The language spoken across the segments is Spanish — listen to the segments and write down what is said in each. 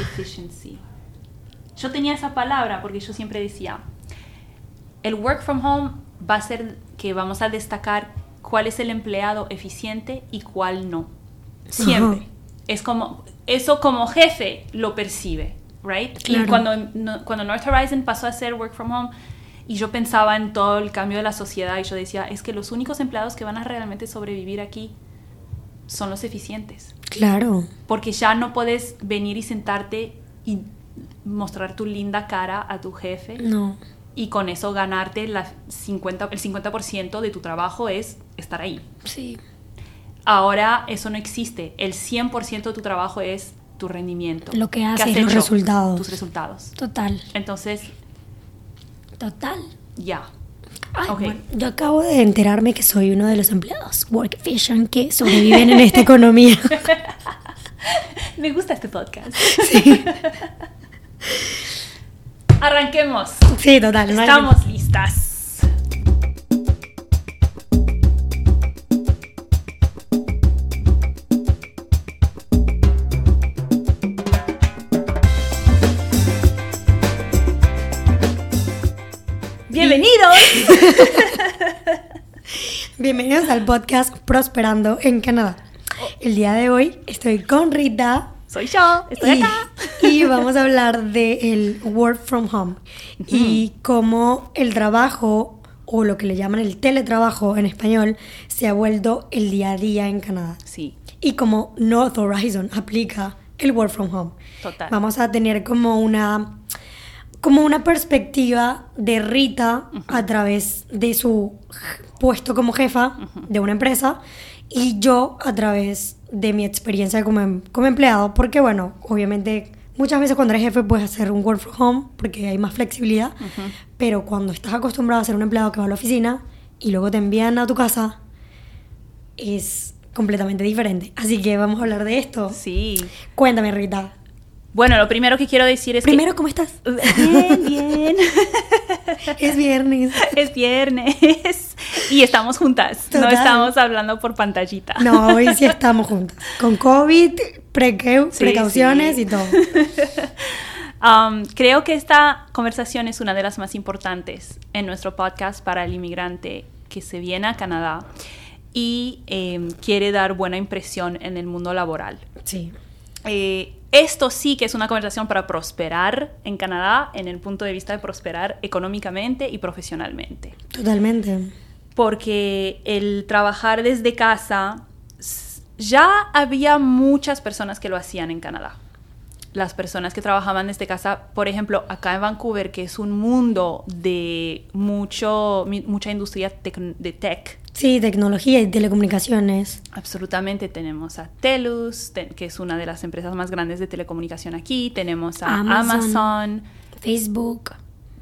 efficiency. Yo tenía esa palabra porque yo siempre decía, el work from home va a ser que vamos a destacar cuál es el empleado eficiente y cuál no. Siempre. Es como, eso como jefe lo percibe, right? Y cuando, cuando North Horizon pasó a ser work from home, y yo pensaba en todo el cambio de la sociedad y yo decía, es que los únicos empleados que van a realmente sobrevivir aquí son los eficientes. Claro. Porque ya no puedes venir y sentarte y mostrar tu linda cara a tu jefe. No. Y con eso ganarte la 50, el 50% de tu trabajo es estar ahí. Sí. Ahora eso no existe. El 100% de tu trabajo es tu rendimiento. Lo que haces, los resultados. Tus resultados. Total. Entonces. Total. Ya. Yo acabo de enterarme que soy uno de los empleados Work Efficient que sobreviven en esta economía. Me gusta este podcast. Sí. Arranquemos. Sí, total. Estamos listas. Bienvenidos. Bienvenidos al podcast Prosperando en Canadá. El día de hoy estoy con Rita. Soy yo, estoy y, acá. Y vamos a hablar del work from home y cómo el trabajo o lo que le llaman el teletrabajo en español se ha vuelto el día a día en Canadá. Sí. Y cómo North Horizon aplica el work from home. Total. Vamos a tener como una como una perspectiva de Rita a través de su puesto como jefa de una empresa y yo a través de mi experiencia como, em, como empleado, porque bueno, obviamente muchas veces cuando eres jefe puedes hacer un work from home porque hay más flexibilidad, pero cuando estás acostumbrado a ser un empleado que va a la oficina y luego te envían a tu casa, es completamente diferente. Así que vamos a hablar de esto. Sí. Cuéntame, Rita. Bueno, lo primero que quiero decir es Primero, ¿cómo estás? Bien, bien. es viernes. Es viernes. Y estamos juntas. No estamos hablando por pantallita. No, hoy sí estamos juntas. Con COVID, precauciones y todo. Um, creo que esta conversación es una de las más importantes en nuestro podcast para el inmigrante que se viene a Canadá y em, quiere dar buena impresión en el mundo laboral. Sí. Eh, esto sí que es una conversación para prosperar en Canadá en el punto de vista de prosperar económicamente y profesionalmente. Totalmente. Porque el trabajar desde casa, ya había muchas personas que lo hacían en Canadá. Las personas que trabajaban desde casa, por ejemplo, acá en Vancouver, que es un mundo de mucho, mucha industria de tech, Sí, tecnología y telecomunicaciones. Absolutamente. Tenemos a Telus, que es una de las empresas más grandes de telecomunicación aquí. Tenemos a Amazon, Facebook.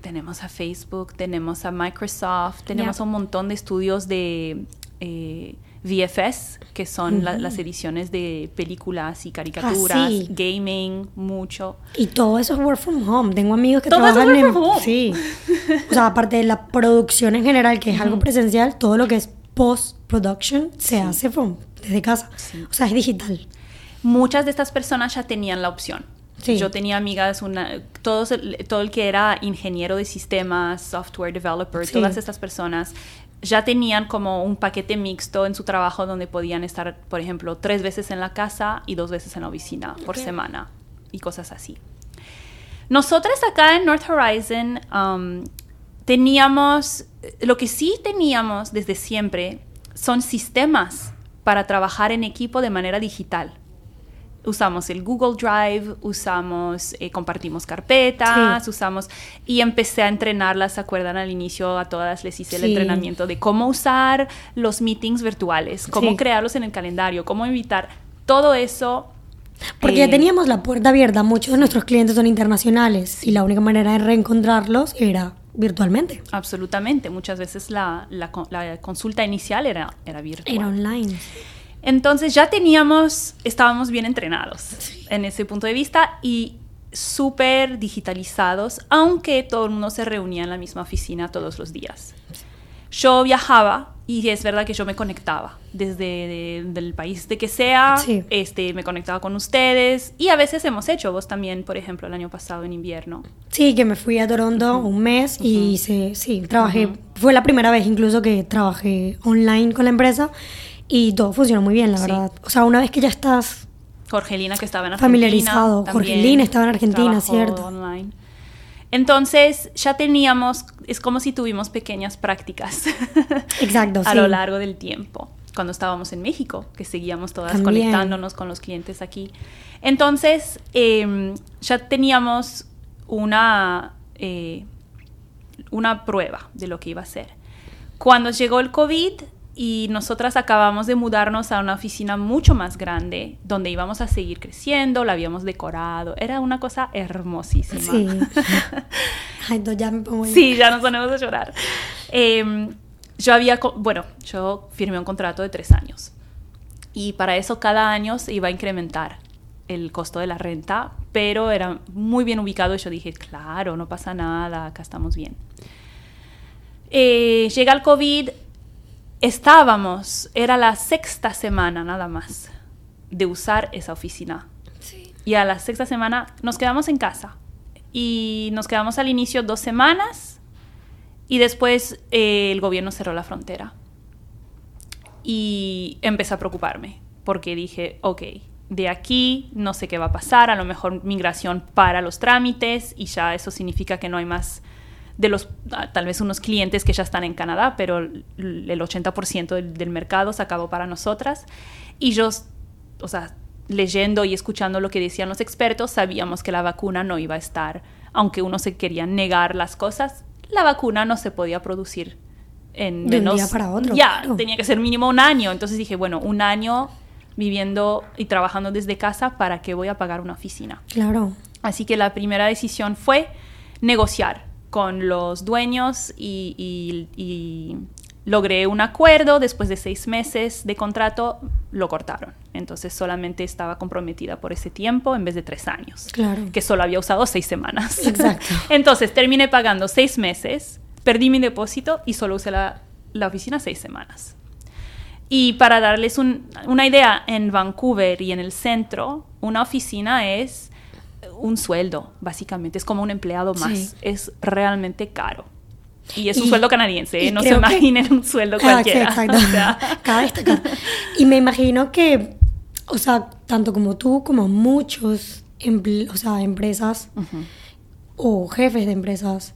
Tenemos a Facebook, tenemos a Microsoft, tenemos un montón de estudios de eh, VFS, que son las ediciones de películas y caricaturas, ah, gaming, mucho. Y todo eso es work from home. Tengo amigos que trabajan en... Sí. O sea, aparte de la producción en general, que es algo presencial, todo lo que es post-production se hace desde casa. O sea, es digital. Muchas de estas personas ya tenían la opción. Yo tenía amigas, una, todos, todo el que era ingeniero de sistemas, software developer, todas estas personas ya tenían como un paquete mixto en su trabajo donde podían estar, por ejemplo, tres veces en la casa y dos veces en la oficina por semana y cosas así. Nosotros acá en North Horizon um, teníamos, lo que sí teníamos desde siempre son sistemas para trabajar en equipo de manera digital. Usamos el Google Drive, usamos, eh, compartimos carpetas, usamos, y empecé a entrenarlas, ¿se acuerdan? Al inicio a todas les hice el entrenamiento de cómo usar los meetings virtuales, cómo crearlos en el calendario, cómo invitar, todo eso porque ya eh, teníamos la puerta abierta, muchos de nuestros clientes son internacionales y la única manera de reencontrarlos era virtualmente. Absolutamente, muchas veces la, la, consulta inicial era, era virtual. Era online. Entonces ya teníamos, estábamos bien entrenados en ese punto de vista y súper digitalizados, aunque todo el mundo se reunía en la misma oficina todos los días. Yo viajaba Y es verdad que yo me conectaba desde el país de que sea, este, me conectaba con ustedes y a veces hemos hecho, vos también, por ejemplo, el año pasado en invierno. Sí, que me fui a Toronto un mes y sí, trabajé, fue la primera vez incluso que trabajé online con la empresa y todo funcionó muy bien, la verdad. O sea, una vez que ya estás... Jorgelina que estaba en Argentina. Familiarizado, Jorgelina estaba en Argentina, cierto. Online. Entonces ya teníamos, es como si tuvimos pequeñas prácticas. Exacto, a lo largo del tiempo, cuando estábamos en México, que seguíamos todas conectándonos con los clientes aquí. Entonces em, ya teníamos una, eh, una prueba de lo que iba a ser. Cuando llegó el COVID, y nosotras acabamos de mudarnos a una oficina mucho más grande donde íbamos a seguir creciendo, la habíamos decorado, era una cosa hermosísima. Sí, Ay, ya me pongo sí ya nos ponemos a llorar. Em, yo había, bueno, yo firmé un contrato de tres años y para eso cada año se iba a incrementar el costo de la renta, pero era muy bien ubicado y yo dije, claro, no pasa nada, acá estamos bien. Eh, llega el COVID, estábamos, era la sexta semana nada más de usar esa oficina. Y a la sexta semana nos quedamos en casa. Y nos quedamos al inicio dos semanas y después eh, el gobierno cerró la frontera. Y empecé a preocuparme porque dije, ok, de aquí no sé qué va a pasar, a lo mejor migración para los trámites y ya eso significa que no hay más de los, ah, tal vez unos clientes que ya están en Canadá, pero el 80% del, mercado se acabó para nosotras. Y yo, o sea, leyendo y escuchando lo que decían los expertos, sabíamos que la vacuna no iba a estar, aunque uno se quería negar las cosas, la vacuna no se podía producir en de un día para otro. Ya, tenía que ser mínimo un año. Entonces dije, bueno, un año viviendo y trabajando desde casa, ¿para qué voy a pagar una oficina? Claro. Así que la primera decisión fue negociar con los dueños y, logré un acuerdo. Después de seis meses de contrato, lo cortaron. Entonces solamente estaba comprometida por ese tiempo en vez de tres años. Claro. Que solo había usado seis semanas. Exacto. Entonces terminé pagando seis meses, perdí mi depósito y solo usé la, oficina seis semanas. Y para darles una idea, en Vancouver y en el centro, una oficina es un sueldo, básicamente. Es como un empleado más. Es realmente caro. Y es un sueldo canadiense, ¿eh? no se imaginen un sueldo ah, cualquiera. Cada Y me imagino que, o sea, tanto como tú, como muchos o sea, empresas o jefes de empresas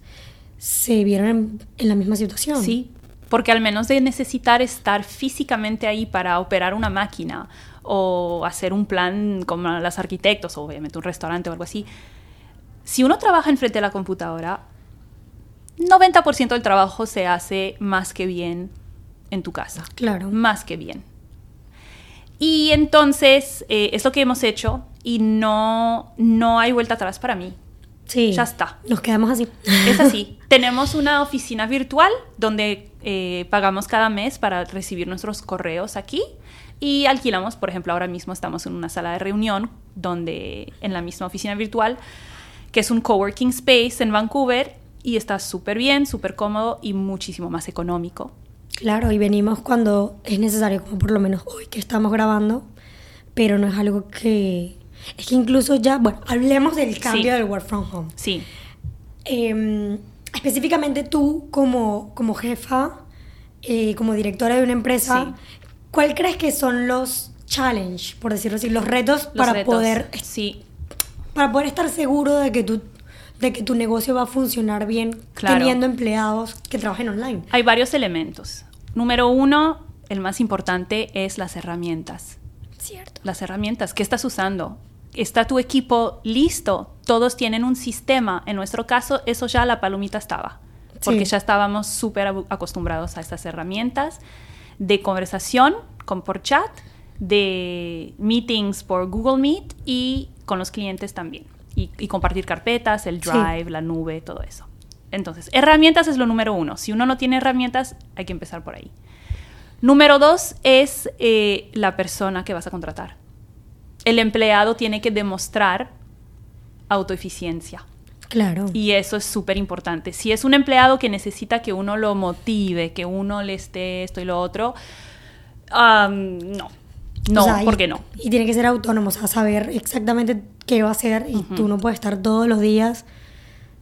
se vieron en, en, la misma situación. Sí, porque al menos de necesitar estar físicamente ahí para operar una máquina o hacer un plan como los arquitectos, o obviamente un restaurante o algo así. Si uno trabaja enfrente de la computadora, 90% del trabajo se hace más que bien en tu casa. Claro. Más que bien. Y entonces eh, es lo que hemos hecho y no, no hay vuelta atrás para mí. Sí. Ya está. Nos quedamos así. Es así. Tenemos una oficina virtual donde eh, pagamos cada mes para recibir nuestros correos aquí y alquilamos, por ejemplo, ahora mismo estamos en una sala de reunión donde en la misma oficina virtual, que es un coworking space en Vancouver y está súper bien, súper cómodo y muchísimo más económico. Claro, y venimos cuando es necesario, como por lo menos hoy que estamos grabando, pero no es algo que... Es que incluso ya, bueno, hablemos del cambio del work from home. Sí. Em, específicamente tú como, como jefa, eh, como directora de una empresa, ¿Cuál crees que son los challenge, por decirlo así, los retos para poder sí. para poder estar seguro de que tu de que tu negocio va a funcionar bien teniendo empleados que trabajen online? Hay varios elementos. Número uno, el más importante es las herramientas. Cierto. Las herramientas. ¿Qué estás usando? ¿Está tu equipo listo? Todos tienen un sistema. En nuestro caso, eso ya la palomita estaba. Porque ya estábamos súper acostumbrados a estas herramientas de conversación con, por chat, de meetings por Google Meet y con los clientes también. Y, compartir carpetas, el Drive, la nube, todo eso. Entonces, herramientas es lo número uno. Si uno no tiene herramientas, hay que empezar por ahí. Número dos es eh, la persona que vas a contratar. El empleado tiene que demostrar autoeficiencia. Claro. Y eso es súper importante. Si es un empleado que necesita que uno lo motive, que uno le esté esto y lo otro, no. No, ¿por qué no? Y tiene que ser autónomo, o sea, saber exactamente qué va a hacer y tú no puedes estar todos los días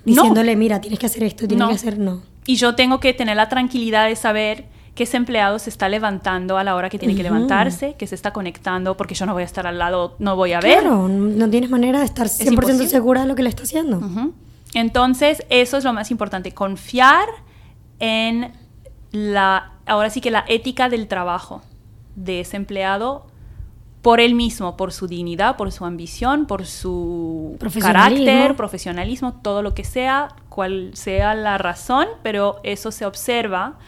diciéndole, mira, tienes que hacer esto, tienes que hacer no. Y yo tengo que tener la tranquilidad de saber que ese empleado se está levantando a la hora que tiene que levantarse, que se está conectando, porque yo no voy a estar al lado, no voy a ver. Claro, no tienes manera de estar 100% segura de lo que le está haciendo. Entonces, eso es lo más importante, confiar en la, ahora sí que la ética del trabajo de ese empleado por él mismo, por su dignidad, por su ambición, por su carácter, profesionalismo, todo lo que sea, cual sea la razón, pero eso se observa.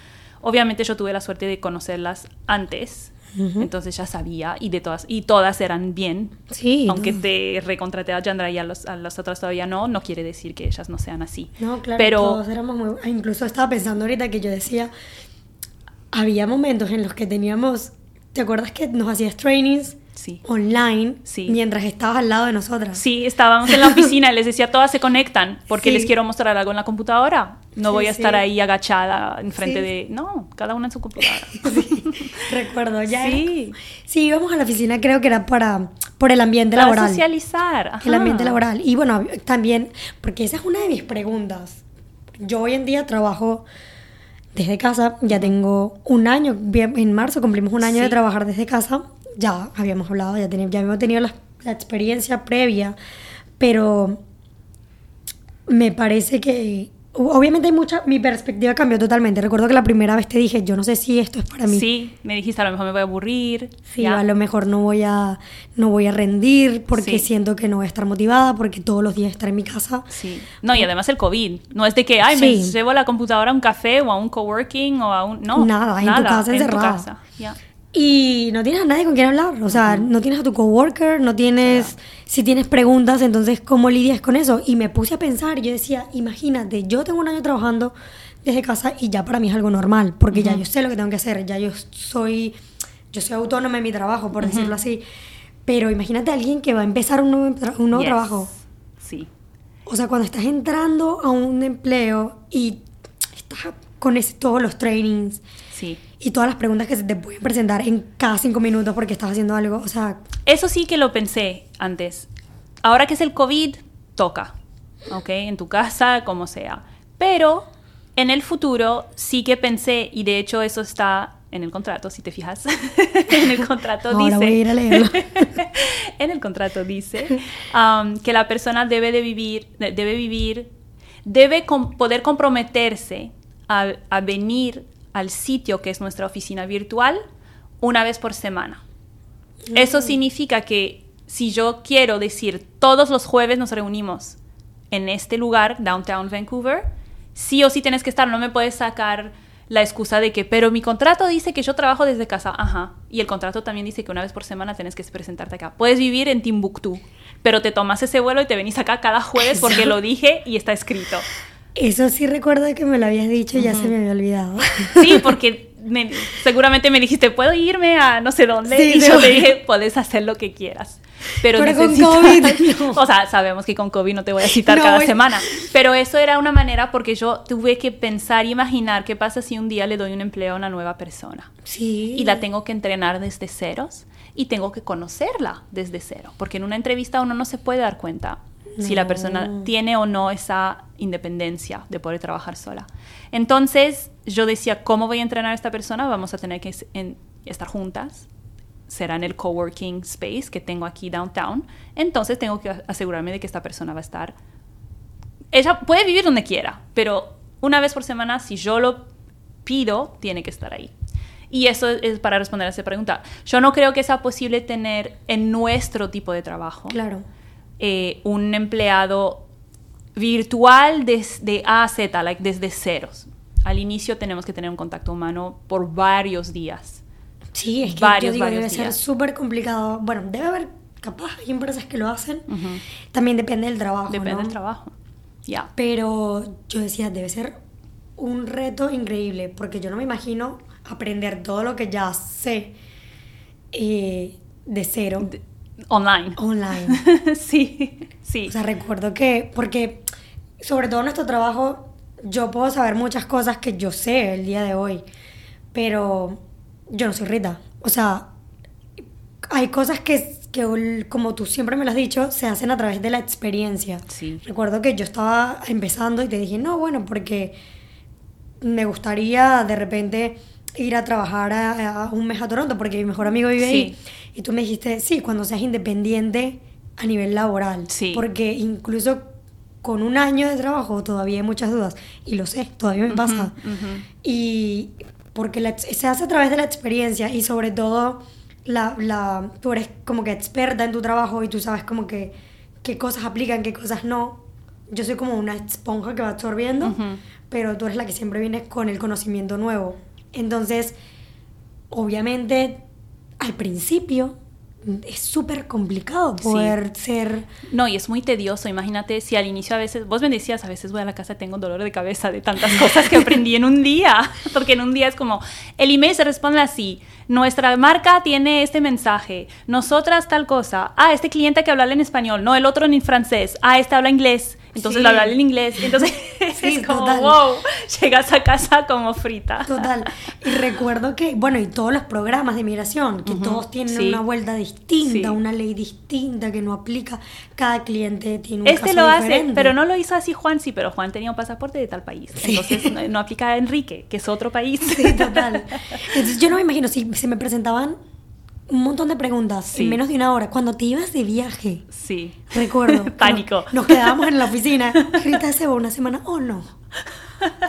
Obviamente yo tuve la suerte de conocerlas antes, entonces ya sabía y de todas y todas eran bien. Sí. Aunque te recontraté a Yandra y a, los, a las otras todavía no, no quiere decir que ellas no sean así. No, claro. Pero todos éramos muy, ah, incluso estaba pensando ahorita que yo decía había momentos en los que teníamos ¿Te acuerdas que nos hacías trainings online mientras estabas al lado de nosotras? Sí, estábamos en la oficina y les decía, todas se conectan porque les quiero mostrar algo en la computadora. No voy a estar ahí agachada enfrente de... No, cada una en su computadora. Recuerdo, ya. Sí. Sí, íbamos a la oficina, creo que era para por el ambiente para laboral. socializar. El ambiente laboral. Y bueno, también, porque esa es una de mis preguntas. Yo hoy en día trabajo desde casa. Ya tengo un año, en marzo cumplimos un año de trabajar desde casa. Ya habíamos hablado, ya, ya habíamos tenido la, la experiencia previa, pero me parece que Obviamente hay mucha, mi perspectiva cambió totalmente. Recuerdo que la primera vez te dije, yo no sé si esto es para mí. Sí, me dijiste a lo mejor me voy a aburrir. Sí, a lo mejor no voy a, no voy a rendir porque siento que no voy a estar motivada porque todos los días estar en mi casa. Sí. No, y además el COVID. No es de que, ay, me llevo la computadora a un café o a un coworking o a un... No, nada, en tu casa encerrada. En tu casa. Y no tienes a nadie con quien hablar. O sea, no tienes a tu coworker, no tienes. Si tienes preguntas, entonces, ¿cómo lidias con eso? Y me puse a pensar, yo decía, imagínate, yo tengo un año trabajando desde casa y ya para mí es algo normal, porque ya yo sé lo que tengo que hacer, ya yo soy. Yo soy autónoma en mi trabajo, por decirlo así. Pero imagínate a alguien que va a empezar un nuevo, un nuevo trabajo. Sí. O sea, cuando estás entrando a un empleo y estás con todos los trainings y todas las preguntas que se te pueden presentar en cada cinco minutos porque estás haciendo algo. O sea. Eso sí que lo pensé antes. Ahora que es el COVID, toca. ¿Ok? En tu casa, como sea. Pero en el futuro sí que pensé, y de hecho eso está en el contrato, si te fijas. en el contrato Ahora dice. Voy a ir a leerlo. en el contrato dice um, que la persona debe de vivir, debe vivir, debe poder comprometerse a, a venir al sitio que es nuestra oficina virtual una vez por semana. Eso mm. significa que si yo quiero decir todos los jueves nos reunimos en este lugar, Downtown Vancouver, sí o sí tienes que estar, no me puedes sacar la excusa de que, pero mi contrato dice que yo trabajo desde casa, ajá, y el contrato también dice que una vez por semana tienes que presentarte acá. Puedes vivir en Timbuktu, pero te tomas ese vuelo y te venís acá cada jueves porque lo dije y está escrito. Eso sí recuerdo que me lo habías dicho y ya se me había olvidado. Sí, porque seguramente me dijiste, ¿puedo irme a no sé dónde? y yo te dije, puedes hacer lo que quieras. Pero, con COVID. O sea, sabemos que con COVID no te voy a citar cada semana. Pero eso era una manera porque yo tuve que pensar y imaginar qué pasa si un día le doy un empleo a una nueva persona. Sí. Y la tengo que entrenar desde ceros y tengo que conocerla desde cero. Porque en una entrevista uno no se puede dar cuenta si la persona tiene o no esa independencia de poder trabajar sola. Entonces yo decía, ¿cómo voy a entrenar a esta persona? Vamos a tener que estar juntas. Será en el coworking space que tengo aquí downtown. Entonces tengo que asegurarme de que esta persona va a estar... Ella puede vivir donde quiera, pero una vez por semana, si yo lo pido, tiene que estar ahí. Y eso es para responder a esa pregunta. Yo no creo que sea posible tener en nuestro tipo de trabajo. Claro eh, un empleado virtual desde A a Z, like desde ceros. Al inicio tenemos que tener un contacto humano por varios días. Sí, es que varios, yo digo, debe ser súper complicado. Bueno, debe haber, capaz, hay empresas que lo hacen. También depende del trabajo. Depende del trabajo. Ya. Pero yo decía, debe ser un reto increíble, porque yo no me imagino aprender todo lo que ya sé eh, de cero. Online. Online. sí, sí. O sea, recuerdo que, porque sobre todo en nuestro trabajo, yo puedo saber muchas cosas que yo sé el día de hoy, pero yo no soy Rita. O sea, hay cosas que, que, como tú siempre me lo has dicho, se hacen a través de la experiencia. Sí. Recuerdo que yo estaba empezando y te dije, no, bueno, porque me gustaría de repente ir a trabajar a, un mes a Toronto porque mi mejor amigo vive ahí. Y tú me dijiste, sí, cuando seas independiente a nivel laboral. Sí. Porque incluso con un año de trabajo todavía hay muchas dudas. Y lo sé, todavía me pasa. Y porque se hace a través de la experiencia y sobre todo la, la, tú eres como que experta en tu trabajo y tú sabes como que qué cosas aplican, qué cosas no. Yo soy como una esponja que va absorbiendo, pero tú eres la que siempre vienes con el conocimiento nuevo. Entonces, obviamente, al principio es súper complicado poder ser... No, y es muy tedioso. Imagínate si al inicio a veces, vos me decías, a veces voy a la casa tengo dolor de cabeza de tantas cosas que aprendí en un día, porque en un día es como, el email se responde así, nuestra marca tiene este mensaje, nosotras tal cosa, ah, este cliente que habla en español, no, el otro en francés, ah, este habla inglés, entonces lo habla en inglés, entonces es como, wow, llegas a casa como frita. Total. Y recuerdo que, bueno, y todos los programas de migración, que todos tienen una vuelta distinta, una ley distinta que no aplica, cada cliente tiene un Este lo hace, pero no lo hizo así Juan, sí, pero Juan tenía un pasaporte de tal país, entonces no, aplica a Enrique, que es otro país. Sí, total. Entonces yo no me imagino si se me presentaban un montón de preguntas en menos de una hora. Cuando te ibas de viaje. Sí. Recuerdo. Pánico. Nos, quedábamos en la oficina. Rita se va una semana o no.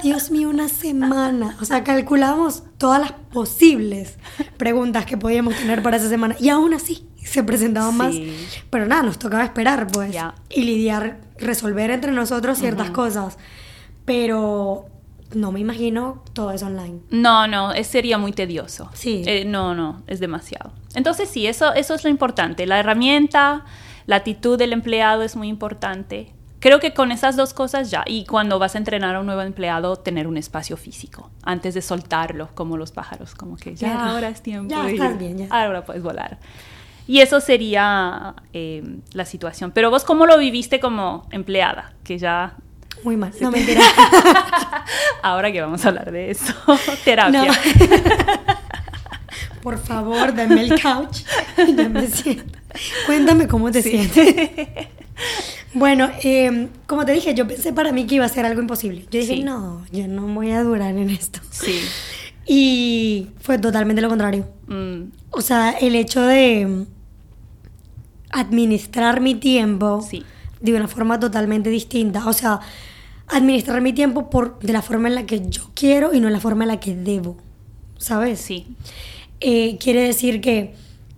Dios mío, una semana. O sea, calculamos todas las posibles preguntas que podíamos tener para esa semana. Y aún así se presentaban más. Pero nada, nos tocaba esperar, pues. Y lidiar, resolver entre nosotros ciertas cosas. Pero no me imagino todo eso online. No, no, sería muy tedioso. Sí. Eh, no, no, es demasiado. Entonces sí, eso, eso es lo importante. La herramienta, la actitud del empleado es muy importante. Creo que con esas dos cosas ya, y cuando vas a entrenar a un nuevo empleado, tener un espacio físico, antes de soltarlo, como los pájaros, como que ya, ahora es tiempo. Ya, estás bien, ya. Ahora puedes volar. Y eso sería eh, la situación. Pero vos, ¿cómo lo viviste como empleada? Que ya muy mal. No, mentira. Ahora que vamos a hablar de eso. Terapia. Por favor, dame el couch y yo me siento. Cuéntame cómo te sientes. Bueno, em, como te dije, yo pensé para mí que iba a ser algo imposible. Yo dije, no, yo no voy a durar en esto. Sí. Y fue totalmente lo contrario. Mm. O sea, el hecho de administrar mi tiempo sí. de una forma totalmente distinta. O sea, administrar mi tiempo por, de la forma en la que yo quiero y no en la forma en la que debo. ¿Sabes? Sí. Eh, quiere decir que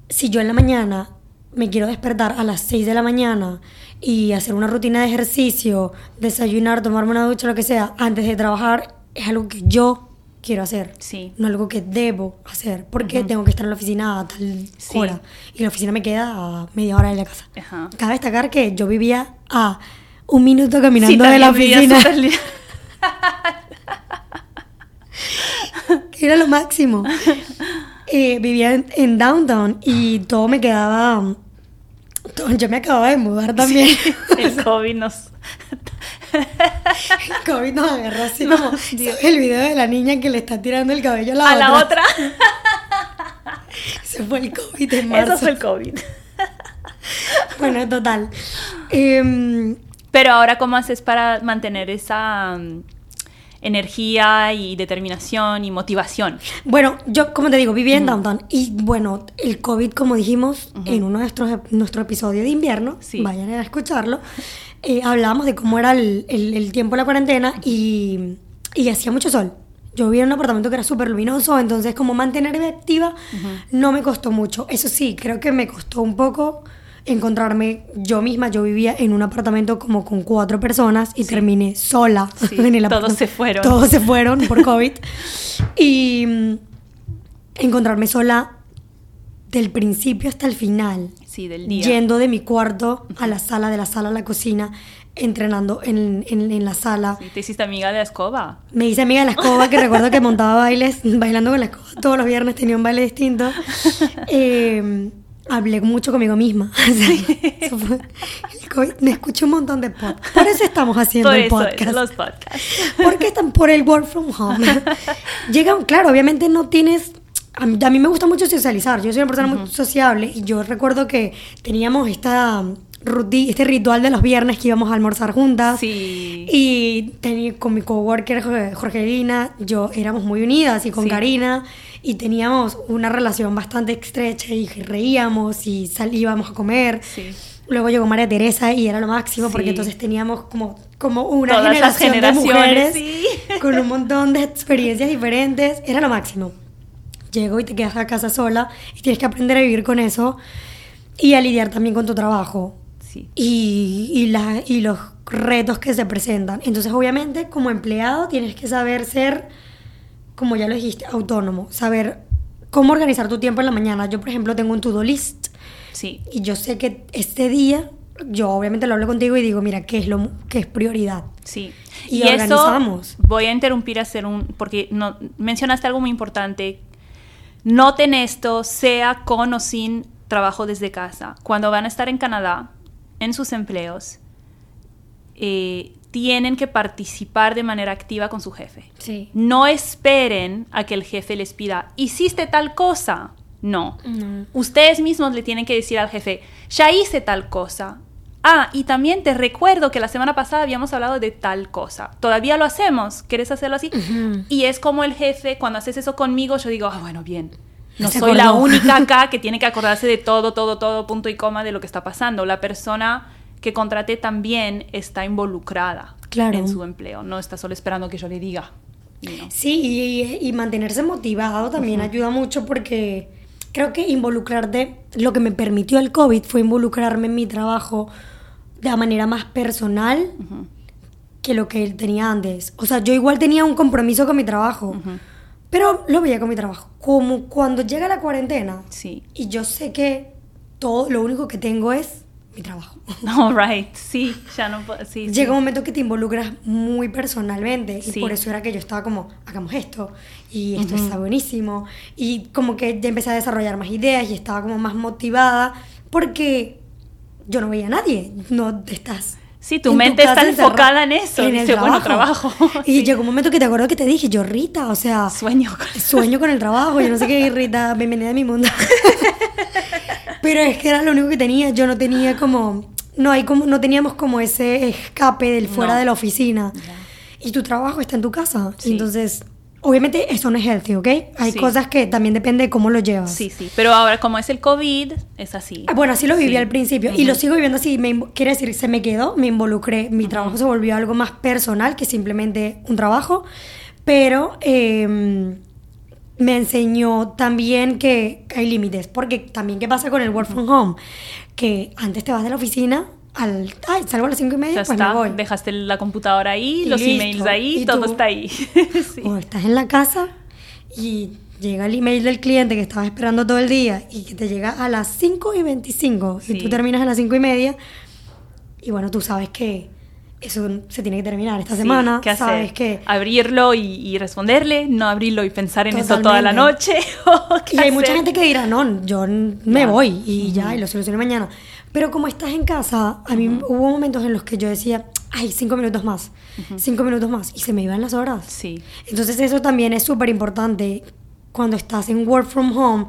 si yo en la mañana me quiero despertar a las 6 de la mañana y hacer una rutina de ejercicio, desayunar, tomarme una ducha, lo que sea, antes de trabajar, es algo que yo quiero hacer. Sí. No algo que debo hacer. Porque tengo que estar en la oficina a tal hora. Y la oficina me queda a media hora de la casa. Ajá. Cabe destacar que yo vivía a un minuto caminando de la oficina. Era lo máximo. Eh, vivía en, downtown y todo me quedaba. yo me acababa de mudar también. el COVID nos. el COVID nos agarró así como. El video de la niña que le está tirando el cabello a la otra. A la otra. Ese fue el COVID en marzo. Eso fue el COVID. bueno, total. Eh, pero ahora, ¿cómo haces para mantener esa mm, energía y determinación y motivación? Bueno, yo, como te digo, viví en downtown y bueno, el COVID, como dijimos en uno de nuestros, nuestro episodio de invierno, vayan a escucharlo, eh, hablábamos de cómo era el, tiempo de la cuarentena y, hacía mucho sol. Yo vivía en un apartamento que era súper luminoso, entonces como mantenerme activa no me costó mucho. Eso sí, creo que me costó un poco encontrarme yo misma. Yo vivía en un apartamento como con cuatro personas y terminé sola en el Todos se fueron. Todos se fueron por COVID. y mm, encontrarme sola del principio hasta el final. Sí, del día. Yendo de mi cuarto a la sala, de la sala a la cocina, entrenando en, en, la sala. ¿Te hiciste amiga de la escoba? Me hice amiga de la escoba, que recuerdo que montaba bailes, bailando con la escoba. Todos los viernes tenía un baile distinto. Eh, hablé mucho conmigo misma. Me escuché un montón de podcasts. Por eso estamos haciendo Por el eso podcast. es, los podcasts. Porque están por el work from home. Llegan, claro, obviamente no tienes. A mí, a mí me gusta mucho socializar. Yo soy una persona muy sociable y yo recuerdo que teníamos esta ruti- este ritual de los viernes que íbamos a almorzar juntas. Sí. Y tenía, con mi coworker Jorge- Jorgelina, yo éramos muy unidas y con Sí. Karina y teníamos una relación bastante estrecha y reíamos y salíamos a comer. Sí. Luego llegó María Teresa y era lo máximo porque entonces teníamos como, como una Todas las generación de generaciones, mujeres sí. con un montón de experiencias diferentes. Era lo máximo. Llego y te quedas a casa sola y tienes que aprender a vivir con eso y a lidiar también con tu trabajo Sí. y, y, la- y los retos que se presentan. Entonces, obviamente, como empleado tienes que saber ser, como ya lo dijiste, autónomo, saber cómo organizar tu tiempo en la mañana. Yo, por ejemplo, tengo un to-do list Sí. y yo sé que este día, yo obviamente lo hablo contigo y digo, mira, ¿qué es, lo, qué es prioridad? Sí. Y eso organizamos. voy a interrumpir a hacer un porque no mencionaste algo muy importante. Noten esto, sea con o sin trabajo desde casa. Cuando van a estar en Canadá, en sus empleos, eh, tienen que participar de manera activa con su jefe. Sí. No esperen a que el jefe les pida, hiciste tal cosa. No. No. Ustedes mismos le tienen que decir al jefe, ya hice tal cosa. Ah, y también te recuerdo que la semana pasada habíamos hablado de tal cosa. Todavía lo hacemos. ¿Quieres hacerlo así? Y es como el jefe, cuando haces eso conmigo, yo digo, ah, bueno, bien. No soy la única acá que tiene que acordarse de todo, todo, todo, punto y coma de lo que está pasando. La persona que contraté también está involucrada Claro. en su empleo. No está solo esperando que yo le diga. No. Sí, y, y mantenerse motivado también ayuda mucho porque creo que involucrarte, lo que me permitió el COVID fue involucrarme en mi trabajo de la manera más personal que lo que él tenía antes. O sea, yo igual tenía un compromiso con mi trabajo, pero lo veía con mi trabajo. Como cuando llega la cuarentena Sí. y yo sé que todo, lo único que tengo es mi trabajo. All right. Sí, ya no puedo. Sí, Llega sí. un momento que te involucras muy personalmente y Sí. por eso era que yo estaba como, hagamos esto y esto está buenísimo y como que ya empecé a desarrollar más ideas y estaba como más motivada porque yo no veía a nadie, no estás... Sí, tu en mente está enfocada en eso. en el Dice, bueno, trabajo. Y Sí. llegó un momento que te acuerdo que te dije, yo Rita, o sea, Sueño con sueño con el trabajo, yo no sé qué, Rita, bienvenida a mi mundo. Pero es que era lo único que tenía, yo no tenía como, no hay como, no teníamos como ese escape del fuera No. de la oficina. Y tu trabajo está en tu casa. Sí. Entonces, obviamente eso no es healthy, ¿ok? Hay Sí. cosas que también depende de cómo lo llevas. Sí, sí. Pero ahora, como es el COVID, es así. Ah, Bueno, así lo viví Sí. al principio y lo sigo viviendo así. Me, quiere decir, se me quedó, me involucré. Mi trabajo se volvió algo más personal que simplemente un trabajo. Pero eh, me enseñó también que hay límites. Porque también, ¿qué pasa con el work from home? Que antes te vas de la oficina al. Ay, salgo a las cinco y media, Ya pues está. me voy. Dejaste la computadora ahí, Y los listo. emails ahí, ¿Y todo tú? está ahí. Sí. O estás en la casa y llega el email del cliente que estabas esperando todo el día y que te llega a las 5 y 25 y Sí. tú terminas a las 5 y media y bueno, tú sabes que eso se tiene que terminar esta Sí, semana, ¿qué hacer? sabes que... Abrirlo y, y responderle, no abrirlo y pensar en eso toda la Totalmente. noche. Y hay mucha hacer. gente que dirá, no, yo me Ya. voy y ya, y lo soluciono mañana. Pero como estás en casa, a mí hubo momentos en los que yo decía, ay, cinco minutos más, cinco minutos más, y se me iban las horas. Sí. Entonces eso también es súper importante cuando estás en work from home,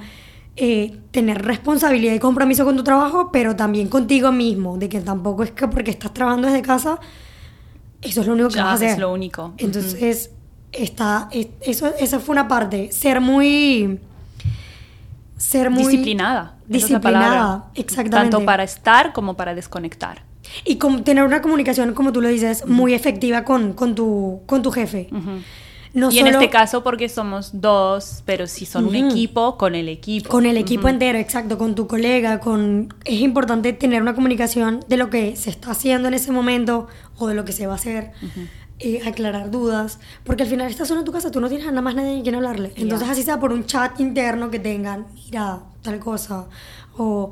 eh, tener responsabilidad y compromiso con tu trabajo, pero también contigo mismo, de que tampoco es que porque estás trabajando desde casa, eso es lo único que Ya, vas a hacer. es lo único. Entonces, está, es- eso, esa fue una parte, ser muy... Ser muy... disciplinada. es Disciplinada, exactamente. Tanto para estar como para desconectar. Y com- tener una comunicación, como tú lo dices, muy efectiva con, con, tu, con tu jefe. No y en solo- este caso porque somos dos, pero si son un equipo, con el equipo. Con el equipo entero, exacto, con tu colega, con es importante tener una comunicación de lo que se está haciendo en ese momento o de lo que se va a hacer, eh, aclarar dudas, porque al final estás solo en tu casa, tú no tienes nada más nadie a quien hablarle. Entonces Ya. así sea por un chat interno que tengan, mira, tal cosa, o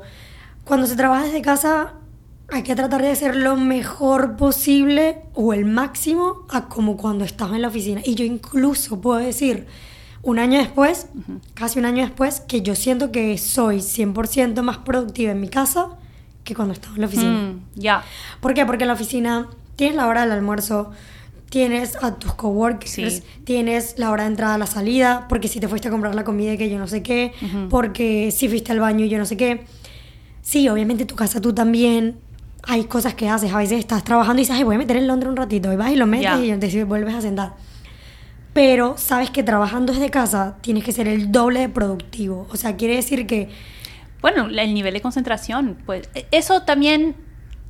cuando se trabaja desde casa hay que tratar de hacer lo mejor posible o el máximo a como cuando estás en la oficina. Y yo incluso puedo decir, un año después, casi un año después, que yo siento que soy 100% más productiva en mi casa que cuando estaba en la oficina. Mm, ya. ¿Por qué? Porque en la oficina tienes la hora del almuerzo, tienes a tus coworkers, Sí. tienes la hora de entrada, la salida, porque si te fuiste a comprar la comida y que yo no sé qué, porque si fuiste al baño y yo no sé qué. Sí, obviamente tu casa tú también. Hay cosas que haces, a veces estás trabajando y dices, ay, voy a meter el Londres un ratito, y vas y lo metes Ya. y entonces vuelves a sentar. Pero sabes que trabajando desde casa tienes que ser el doble de productivo. O sea, quiere decir que Bueno, el nivel de concentración, pues e- eso también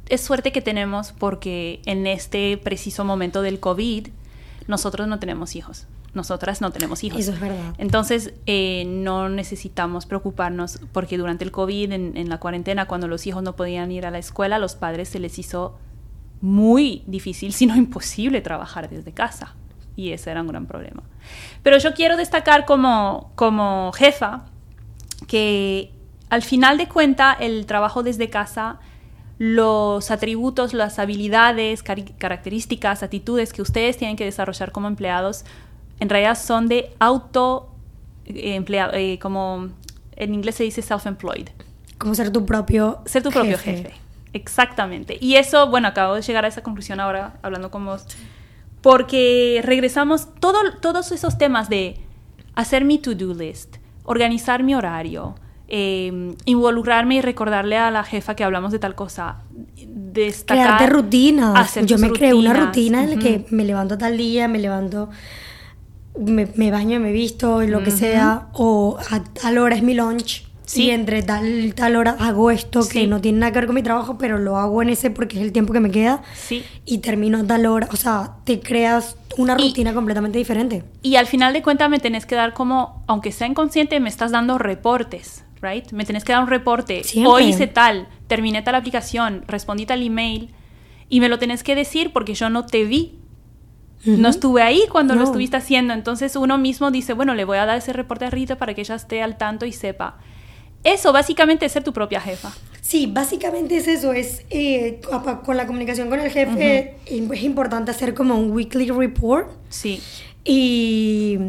es suerte que tenemos porque en este preciso momento del COVID nosotros no tenemos hijos, nosotras no tenemos hijos. eso es verdad. Entonces, eh, no necesitamos preocuparnos porque durante el COVID, en, en la cuarentena, cuando los hijos no podían ir a la escuela, a los padres se les hizo muy difícil, si no imposible, trabajar desde casa. Y ese era un gran problema. Pero yo quiero destacar como, como jefa que al final de cuenta el trabajo desde casa, los atributos, las habilidades, características, actitudes que ustedes tienen que desarrollar como empleados, en realidad son de auto eh, empleado, eh, como en inglés se dice self-employed, Como ser tu propio ser tu propio jefe. Exactamente. Y eso, bueno, acabo de llegar a esa conclusión ahora hablando con vos, porque regresamos todo, todos esos temas de hacer mi to-do list, organizar mi horario, eh, involucrarme y recordarle a la jefa que hablamos de tal cosa, destacar. Crearte rutinas. hacer Yo me creé una rutina en la que me levanto tal día, me levanto, me, me baño, me visto, lo que sea, o a tal hora es mi lunch. Sí. Y entre tal tal hora hago esto que no tiene nada que ver con mi trabajo, pero lo hago en ese porque es el tiempo que me queda. Sí. Y termino a tal hora. O sea, te creas una Y- rutina completamente diferente. Y al final de cuentas me tenés que dar como, aunque sea inconsciente, me estás dando reportes, right? Me tenés que dar un reporte. Siempre. Hoy hice tal, terminé tal aplicación, respondí tal email y me lo tenés que decir porque yo no te vi. No Ujú. estuve ahí cuando lo No. estuviste haciendo. Entonces uno mismo dice, bueno, le voy a dar ese reporte a Rita para que ella esté al tanto y sepa. Eso básicamente es ser tu propia jefa. Sí, básicamente es eso, es eh, con la comunicación con el jefe es importante hacer como un weekly report Sí. y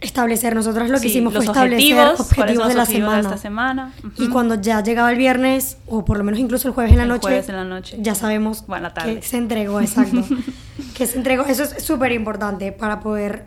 establecer, nosotros lo que Sí, hicimos fue establecer objetivos, objetivos, de la objetivos semana. de esta semana. Y Ujú. cuando ya llegaba el viernes, o por lo menos incluso el jueves en la El noche, jueves en la noche. ya sabemos Bueno, tarde. que se entregó, exacto. que se entregó, eso es súper importante para poder...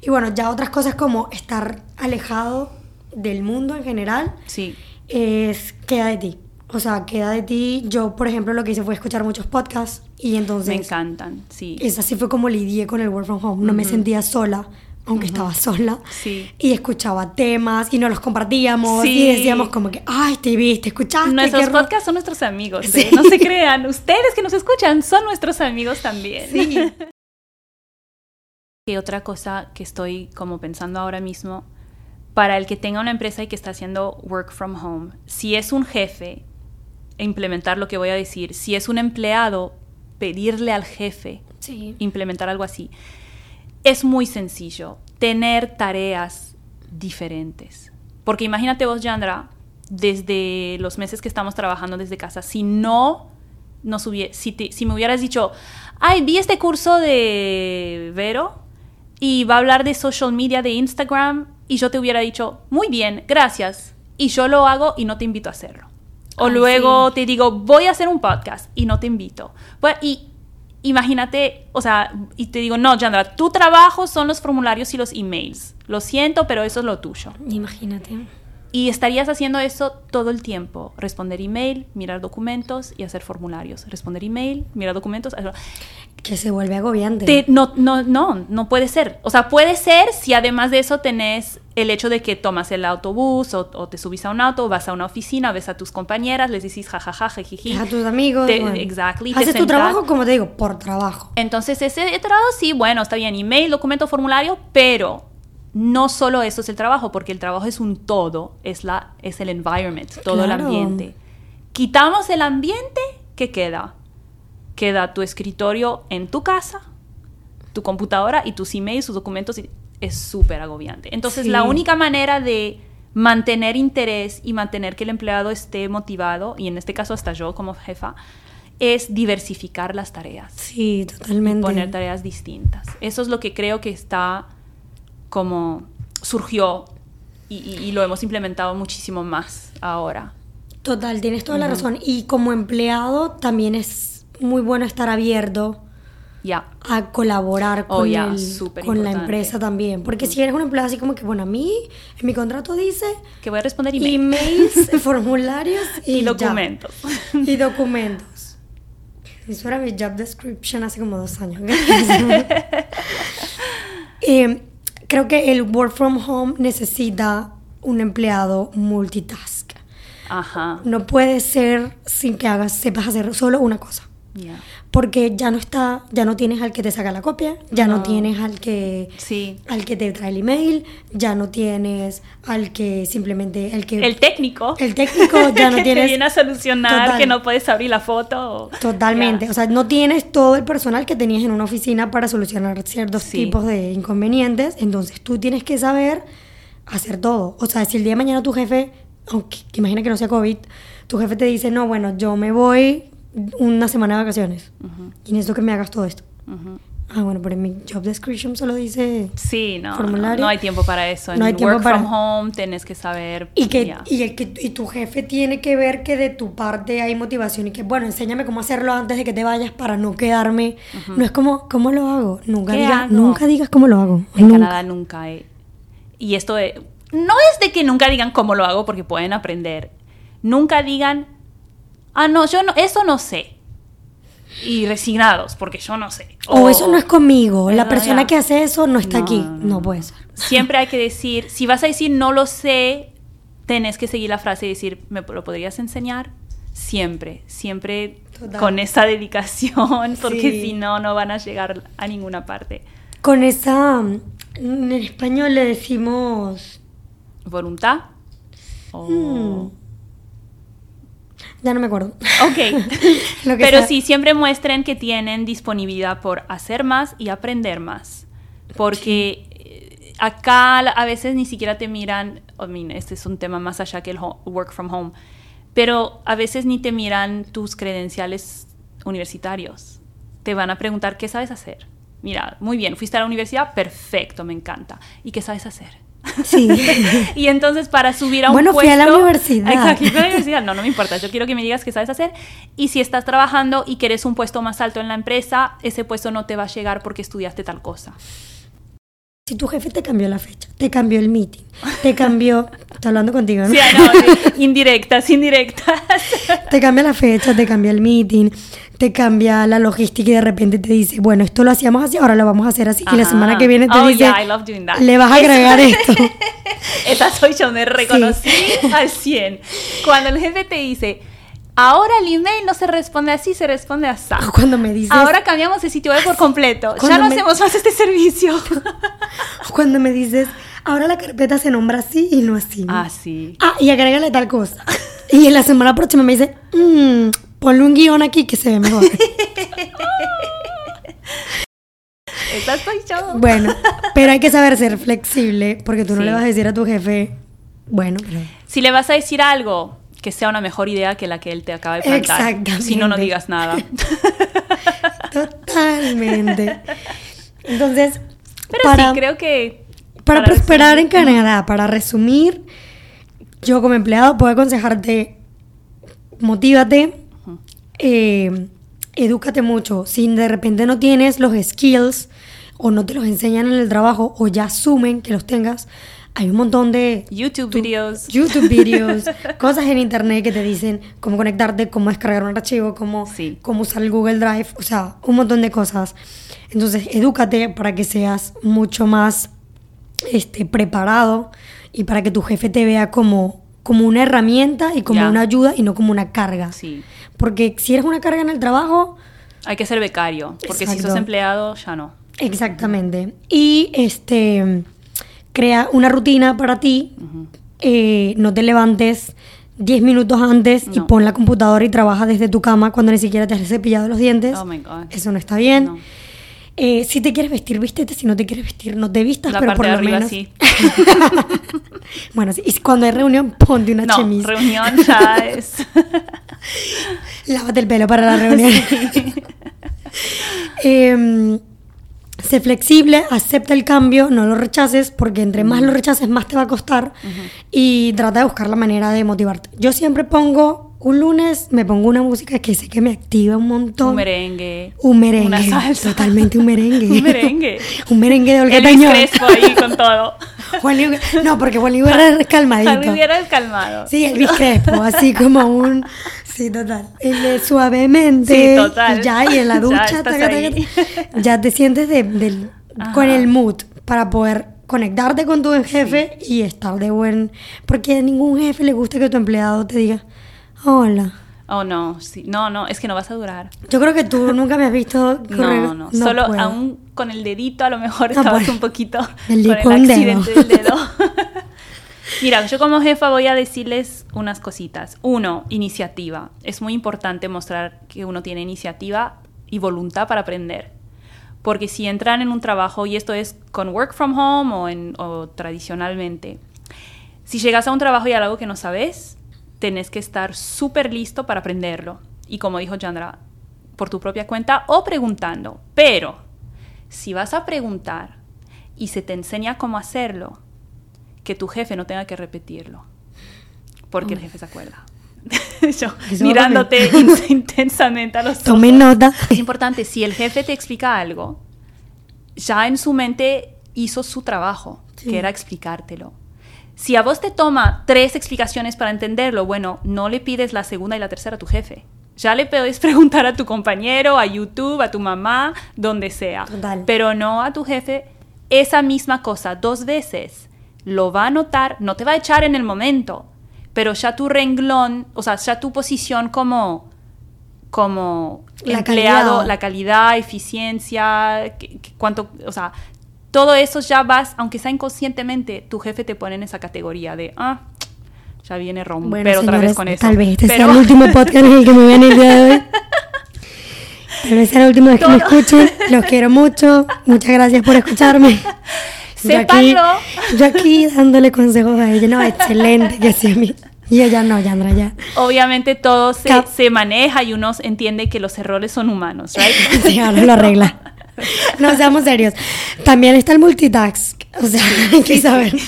Y bueno, ya otras cosas como estar alejado del mundo en general, Sí. es queda de ti. O sea, queda de ti. Yo, por ejemplo, lo que hice fue escuchar muchos podcasts y entonces... Me encantan, sí. Es así fue como lidié con el work from home. No me sentía sola, aunque estaba sola. Sí. Y escuchaba temas y nos los compartíamos Sí. y decíamos como que, ay, te viste, escuchaste. Nuestros qué ro-". podcasts son nuestros amigos, Sí. ¿eh? no se crean. Ustedes que nos escuchan son nuestros amigos también. Sí. Y otra cosa que estoy como pensando ahora mismo, para el que tenga una empresa y que está haciendo work from home, si es un jefe, implementar lo que voy a decir, si es un empleado, pedirle al jefe implementar algo así. Es muy sencillo tener tareas diferentes. Porque imagínate vos, Yandra, desde los meses que estamos trabajando desde casa, si no nos hubie- si, te- si me hubieras dicho, ay, vi este curso de Vero y va a hablar de social media, de Instagram, y yo te hubiera dicho, muy bien, gracias, y yo lo hago y no te invito a hacerlo. O Ay, luego sí. te digo, voy a hacer un podcast y no te invito. Pues, y imagínate, o sea, y te digo, no, Yandra, tu trabajo son los formularios y los emails. Lo siento, pero eso es lo tuyo. Imagínate. Y estarías haciendo eso todo el tiempo. Responder email, mirar documentos y hacer formularios. Responder email, mirar documentos. hacer- Que se vuelve agobiante. Te- no, no, no, no puede ser. O sea, puede ser si además de eso tenés el hecho de que tomas el autobús o, o te subís a un auto, vas a una oficina, ves a tus compañeras, les decís jajaja, jijiji. A tus amigos. Te- bueno. exactly, Haces tu trabajo, como te digo, por trabajo. Entonces, ese trabajo sí, bueno, está bien, email, documento, formulario, pero no solo eso es el trabajo, porque el trabajo es un todo, es, la, es el environment, todo el ambiente. Quitamos el ambiente, ¿qué queda? Queda tu escritorio en tu casa, tu computadora y tus emails, tus documentos, y es súper agobiante. Entonces, Sí. la única manera de mantener interés y mantener que el empleado esté motivado, y en este caso hasta yo como jefa, es diversificar las tareas Sí, y totalmente. poner tareas distintas. Eso es lo que creo que está como surgió y, y, lo hemos implementado muchísimo más ahora. Total, tienes toda la razón. Y como empleado también es muy bueno estar abierto a colaborar oh, con, con la empresa también. Porque si eres un empleado así como que, bueno, a mí en mi contrato dice... Que voy a responder emails, formularios y, documentos. Y documentos. Eso era mi job description hace como dos años. eh, creo que el work from home necesita un empleado multitask. Ajá. No puede ser sin que hagas, sepas hacer solo una cosa. Porque ya no está, ya no tienes al que te saca la copia, ya no, tienes al que sí. al que te trae el email, ya no tienes al que simplemente el que el técnico, el técnico ya no que tienes te viene a solucionar que no puedes abrir la foto. Totalmente, o sea, no tienes todo el personal que tenías en una oficina para solucionar ciertos tipos de inconvenientes, entonces tú tienes que saber hacer todo. O sea, si el día de mañana tu jefe, aunque imagina que no sea COVID, tu jefe te dice, no, bueno, yo me voy una semana de vacaciones y necesito que me hagas todo esto. Ah, bueno, pero en mi job description solo dice sí, no, formulario. No, hay tiempo para eso. En no hay tiempo work para... from home tenés que saber. Y que, y, el que y tu jefe tiene que ver que de tu parte hay motivación y que, bueno, enséñame cómo hacerlo antes de que te vayas para no quedarme. No es como, ¿cómo lo hago? Nunca, digas, nunca digas cómo lo hago. En Canadá nunca hay. Y esto de, no es de que nunca digan cómo lo hago porque pueden aprender. Nunca digan, ah, no, yo no, eso no sé. Y resignados, porque yo no sé. O, eso no es conmigo, la persona que hace eso no está aquí. No, puede ser. Siempre hay que decir, si vas a decir no lo sé, tenés que seguir la frase y decir, ¿me lo podrías enseñar? Siempre, siempre con esa dedicación, porque si no, no van a llegar a ninguna parte. Con esa, en español le decimos... ¿Voluntad? O... Ya no me acuerdo. Ok. Pero sí, siempre muestren que tienen disponibilidad por hacer más y aprender más. Porque eh, acá a veces ni siquiera te miran, I mean, este es un tema más allá que el work from home, pero a veces ni te miran tus credenciales universitarios. Te van a preguntar qué sabes hacer. Mira, muy bien, fuiste a la universidad, perfecto, me encanta. ¿Y qué sabes hacer? Sí. y entonces para subir a un bueno, puesto... Bueno, fui a la universidad. Exacto, fui a la universidad. No, no me importa. Yo quiero que me digas qué sabes hacer. Y si estás trabajando y quieres un puesto más alto en la empresa, ese puesto no te va a llegar porque estudiaste tal cosa. Si tu jefe te cambió la fecha, te cambió el meeting, te cambió... Estoy hablando contigo, ¿no? Sí, no, indirectas, indirectas. te cambia la fecha, te cambia el meeting, te cambia la logística y de repente te dice, bueno, esto lo hacíamos así, ahora lo vamos a hacer así. Y la semana que viene te oh, dice, yeah, I love doing that. le vas a agregar esto. Esa soy yo, me reconocí al 100. Cuando el jefe te dice, ahora el email no se responde así, se responde así. Cuando me dices... Ahora cambiamos el sitio web por completo. Ya no hacemos más este servicio. Cuando me dices, ahora la carpeta se nombra así y no así. Ah, sí. Ah, y agrégale tal cosa. Y en la semana próxima me dice, mmm, ponle un guion aquí que se ve mejor. Esa soy yo. Bueno, pero hay que saber ser flexible porque tú no le vas a decir a tu jefe, bueno, pero... Si le vas a decir algo, que sea una mejor idea que la que él te acaba de plantar. Exactamente. Si no, no digas nada. Totalmente. Entonces, pero sí, creo que... Para, prosperar en Canadá, para resumir, yo como empleado puedo aconsejarte, motívate, eh, edúcate mucho. Si de repente no tienes los skills o no te los enseñan en el trabajo o ya asumen que los tengas, hay un montón de YouTube videos, YouTube videos, cosas en internet que te dicen cómo conectarte, cómo descargar un archivo, cómo, cómo usar el Google Drive, o sea, un montón de cosas. Entonces, edúcate para que seas mucho más este, preparado y para que tu jefe te vea como, como una herramienta y como una ayuda y no como una carga. Sí. Porque si eres una carga en el trabajo... Hay que ser becario, porque si sos empleado ya no. Exactamente. Y este crea una rutina para ti, eh, no te levantes 10 minutos antes y pon la computadora y trabaja desde tu cama cuando ni siquiera te has cepillado los dientes. Oh my God. Eso no está bien. Eh, si te quieres vestir, vístete. Si no te quieres vestir, no te vistas, pero por lo menos. Sí. bueno, sí. Y cuando hay reunión, ponte una no, chemise. reunión ya es. Lávate el pelo para la reunión. Em, sé flexible, acepta el cambio, no lo rechaces, porque entre más lo rechaces, más te va a costar. Y trata de buscar la manera de motivarte. Yo siempre pongo, un lunes me pongo una música que sé que me activa un montón. Un merengue. Un merengue. Una salsa. Totalmente un merengue. un merengue. un merengue de Olga Tañón. Crespo ahí con todo. Juan Luis- no, porque Juan Luis es calmadito. Era el calmado. Sí, Elvis Crespo, así como un... Sí, total. El suavemente. Sí, total. y Ya, y en la Ya ducha, estás taca, ya te sientes de- del- con el mood para poder conectarte con tu jefe y estar de buen... Porque a ningún jefe le gusta que tu empleado te diga, hola. Oh, no, sí. No, no, es que no vas a durar. Yo creo que tú nunca me has visto correr. No, no, solo puedo. aún con el dedito a lo mejor No estabas un poquito El con el dedo. accidente del dedo. Mira, yo como jefa voy a decirles unas cositas. Uno, iniciativa. Es muy importante mostrar que uno tiene iniciativa y voluntad para aprender. Porque si entran en un trabajo, y esto es con work from home o, en, o tradicionalmente, si llegas a un trabajo y hay algo que no sabes, tenés que estar súper listo para aprenderlo. Y como dijo Chandra, por tu propia cuenta o preguntando. Pero si vas a preguntar y se te enseña cómo hacerlo, que tu jefe no tenga que repetirlo. Porque el jefe se acuerda. Yo mirándote intensamente a los ojos. Tomen nota. Es importante, si el jefe te explica algo, ya en su mente hizo su trabajo, Sí. que era explicártelo. Si a vos te toma tres explicaciones para entenderlo, bueno, no le pides la segunda y la tercera a tu jefe. Ya le puedes preguntar a tu compañero, a YouTube, a tu mamá, donde sea. Total. Pero no a tu jefe esa misma cosa dos veces. Lo va a notar, no te va a echar en el momento, pero ya tu renglón, o sea, ya tu posición como como La empleado, calidad. la calidad, eficiencia, cuánto, o sea, todo eso ya vas, aunque sea inconscientemente, tu jefe te pone en esa categoría de, ah, ya viene romper Bueno, otra vez con eso. tal vez este Pero- sea el último podcast en el que me vean el día de hoy. Tal vez sea la última vez que me escuchen. Los quiero mucho. Muchas gracias por escucharme. Yo aquí, Sépanlo. yo aquí dándole consejos a ella. No, excelente que sí a mí. Y ella no, Yandra, ya. Obviamente todo se, Cap- se maneja y uno entiende que los errores son humanos, ¿right? Sí, ahora lo arregla. No, seamos serios. También está el multitask. O sea, hay que saber.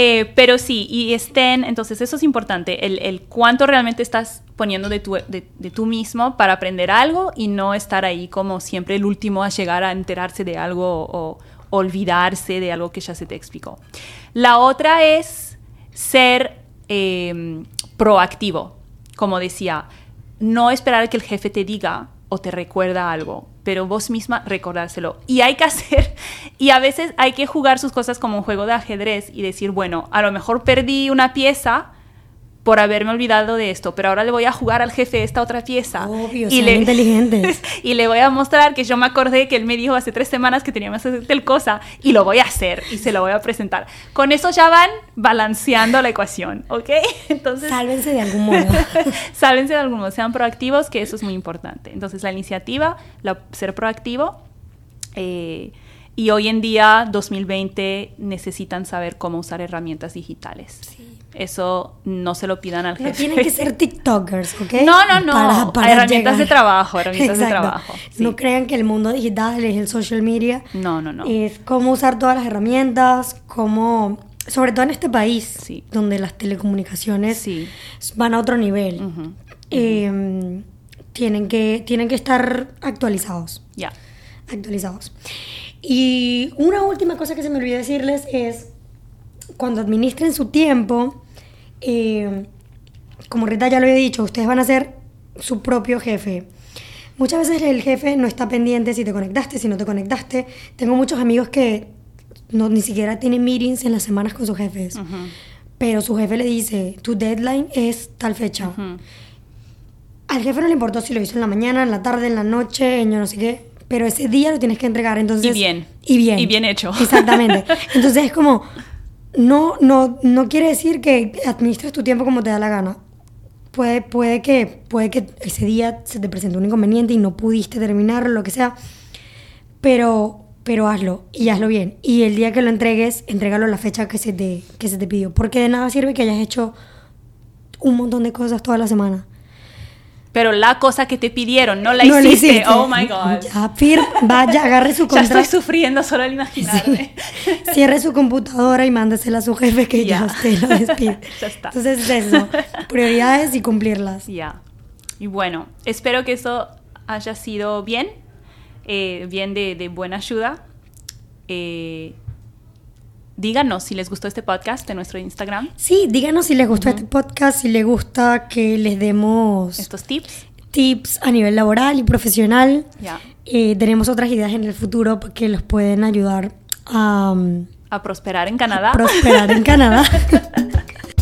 Eh, pero sí, y estén, entonces eso es importante, el, el cuánto realmente estás poniendo de, tu, de, de tú mismo para aprender algo y no estar ahí como siempre el último a llegar a enterarse de algo o olvidarse de algo que ya se te explicó. La otra es ser eh, proactivo, como decía, no esperar a que el jefe te diga o te recuerda algo, pero vos misma recordárselo. Y hay que hacer, y a veces hay que jugar sus cosas como un juego de ajedrez y decir, bueno, a lo mejor perdí una pieza por haberme olvidado de esto, pero ahora le voy a jugar al jefe esta otra pieza. Obvio, y le, inteligentes. y le voy a mostrar que yo me acordé que él me dijo hace tres semanas que teníamos que hacer tal cosa y lo voy a hacer y se lo voy a presentar. Con eso ya van balanceando la ecuación, ¿ok? Entonces, Sálvense de algún modo. Sálvense de algún modo, sean proactivos, que eso es muy importante. Entonces, la iniciativa, la- ser proactivo. eh, y hoy en día, 2020, necesitan saber cómo usar herramientas digitales. Eso no se lo pidan al No jefe. tienen que ser TikTokers, ¿ok? No, no, no. Herramientas de trabajo, herramientas de trabajo, sí. No crean que el mundo digital es el social media. No, no, no. Es cómo usar todas las herramientas, cómo, sobre todo en este país, Sí. donde las telecomunicaciones Sí. van a otro nivel. Eh, tienen, que, tienen que estar actualizados. Ya. Actualizados. Y una última cosa que se me olvidó decirles es, cuando administren su tiempo, eh, como Rita ya lo había dicho, ustedes van a ser su propio jefe. Muchas veces el jefe no está pendiente si te conectaste, si no te conectaste. Tengo muchos amigos que no, ni siquiera tienen meetings en las semanas con sus jefes. Ujú. Pero su jefe le dice, tu deadline es tal fecha. Ujú. Al jefe no le importó si lo hizo en la mañana, en la tarde, en la noche, en yo no sé qué, pero ese día lo tienes que entregar, entonces... Y bien. Y bien. Y bien hecho. Exactamente. Entonces es como, no, no, no quiere decir que administres tu tiempo como te da la gana. Puede, puede, que, puede que ese día se te presentó un inconveniente y no pudiste terminarlo, lo que sea, pero, pero hazlo y hazlo bien. Y el día que lo entregues, entrégalo a la fecha que se te, que se te pidió, porque de nada sirve que hayas hecho un montón de cosas toda la semana. Pero la cosa que te pidieron, no la hiciste. Oh my God. Ya, Fir, vaya, agarre su contrato. Ya estoy sufriendo solo al imaginarme. Cierre su computadora y mándesela a su jefe que ya usted lo despide. ya está. Entonces es eso. Prioridades y cumplirlas. Ya. Y bueno, espero que eso haya sido bien. Eh, bien de, de, buena ayuda. Eh, díganos si les gustó este podcast de nuestro Instagram. Sí, díganos si les gustó este podcast, si les gusta que les demos estos tips. Tips a nivel laboral y profesional. Eh, tenemos otras ideas en el futuro que los pueden ayudar a, a prosperar en Canadá. prosperar en Canadá.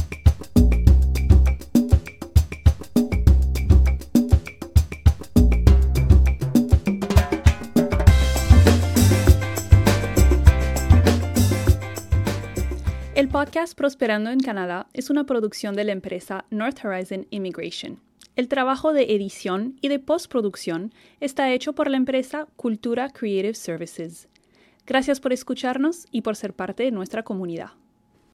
El podcast Prosperando en Canadá es una producción de la empresa North Horizon Immigration. El trabajo de edición y de postproducción está hecho por la empresa Cultura Creative Services. Gracias por escucharnos y por ser parte de nuestra comunidad.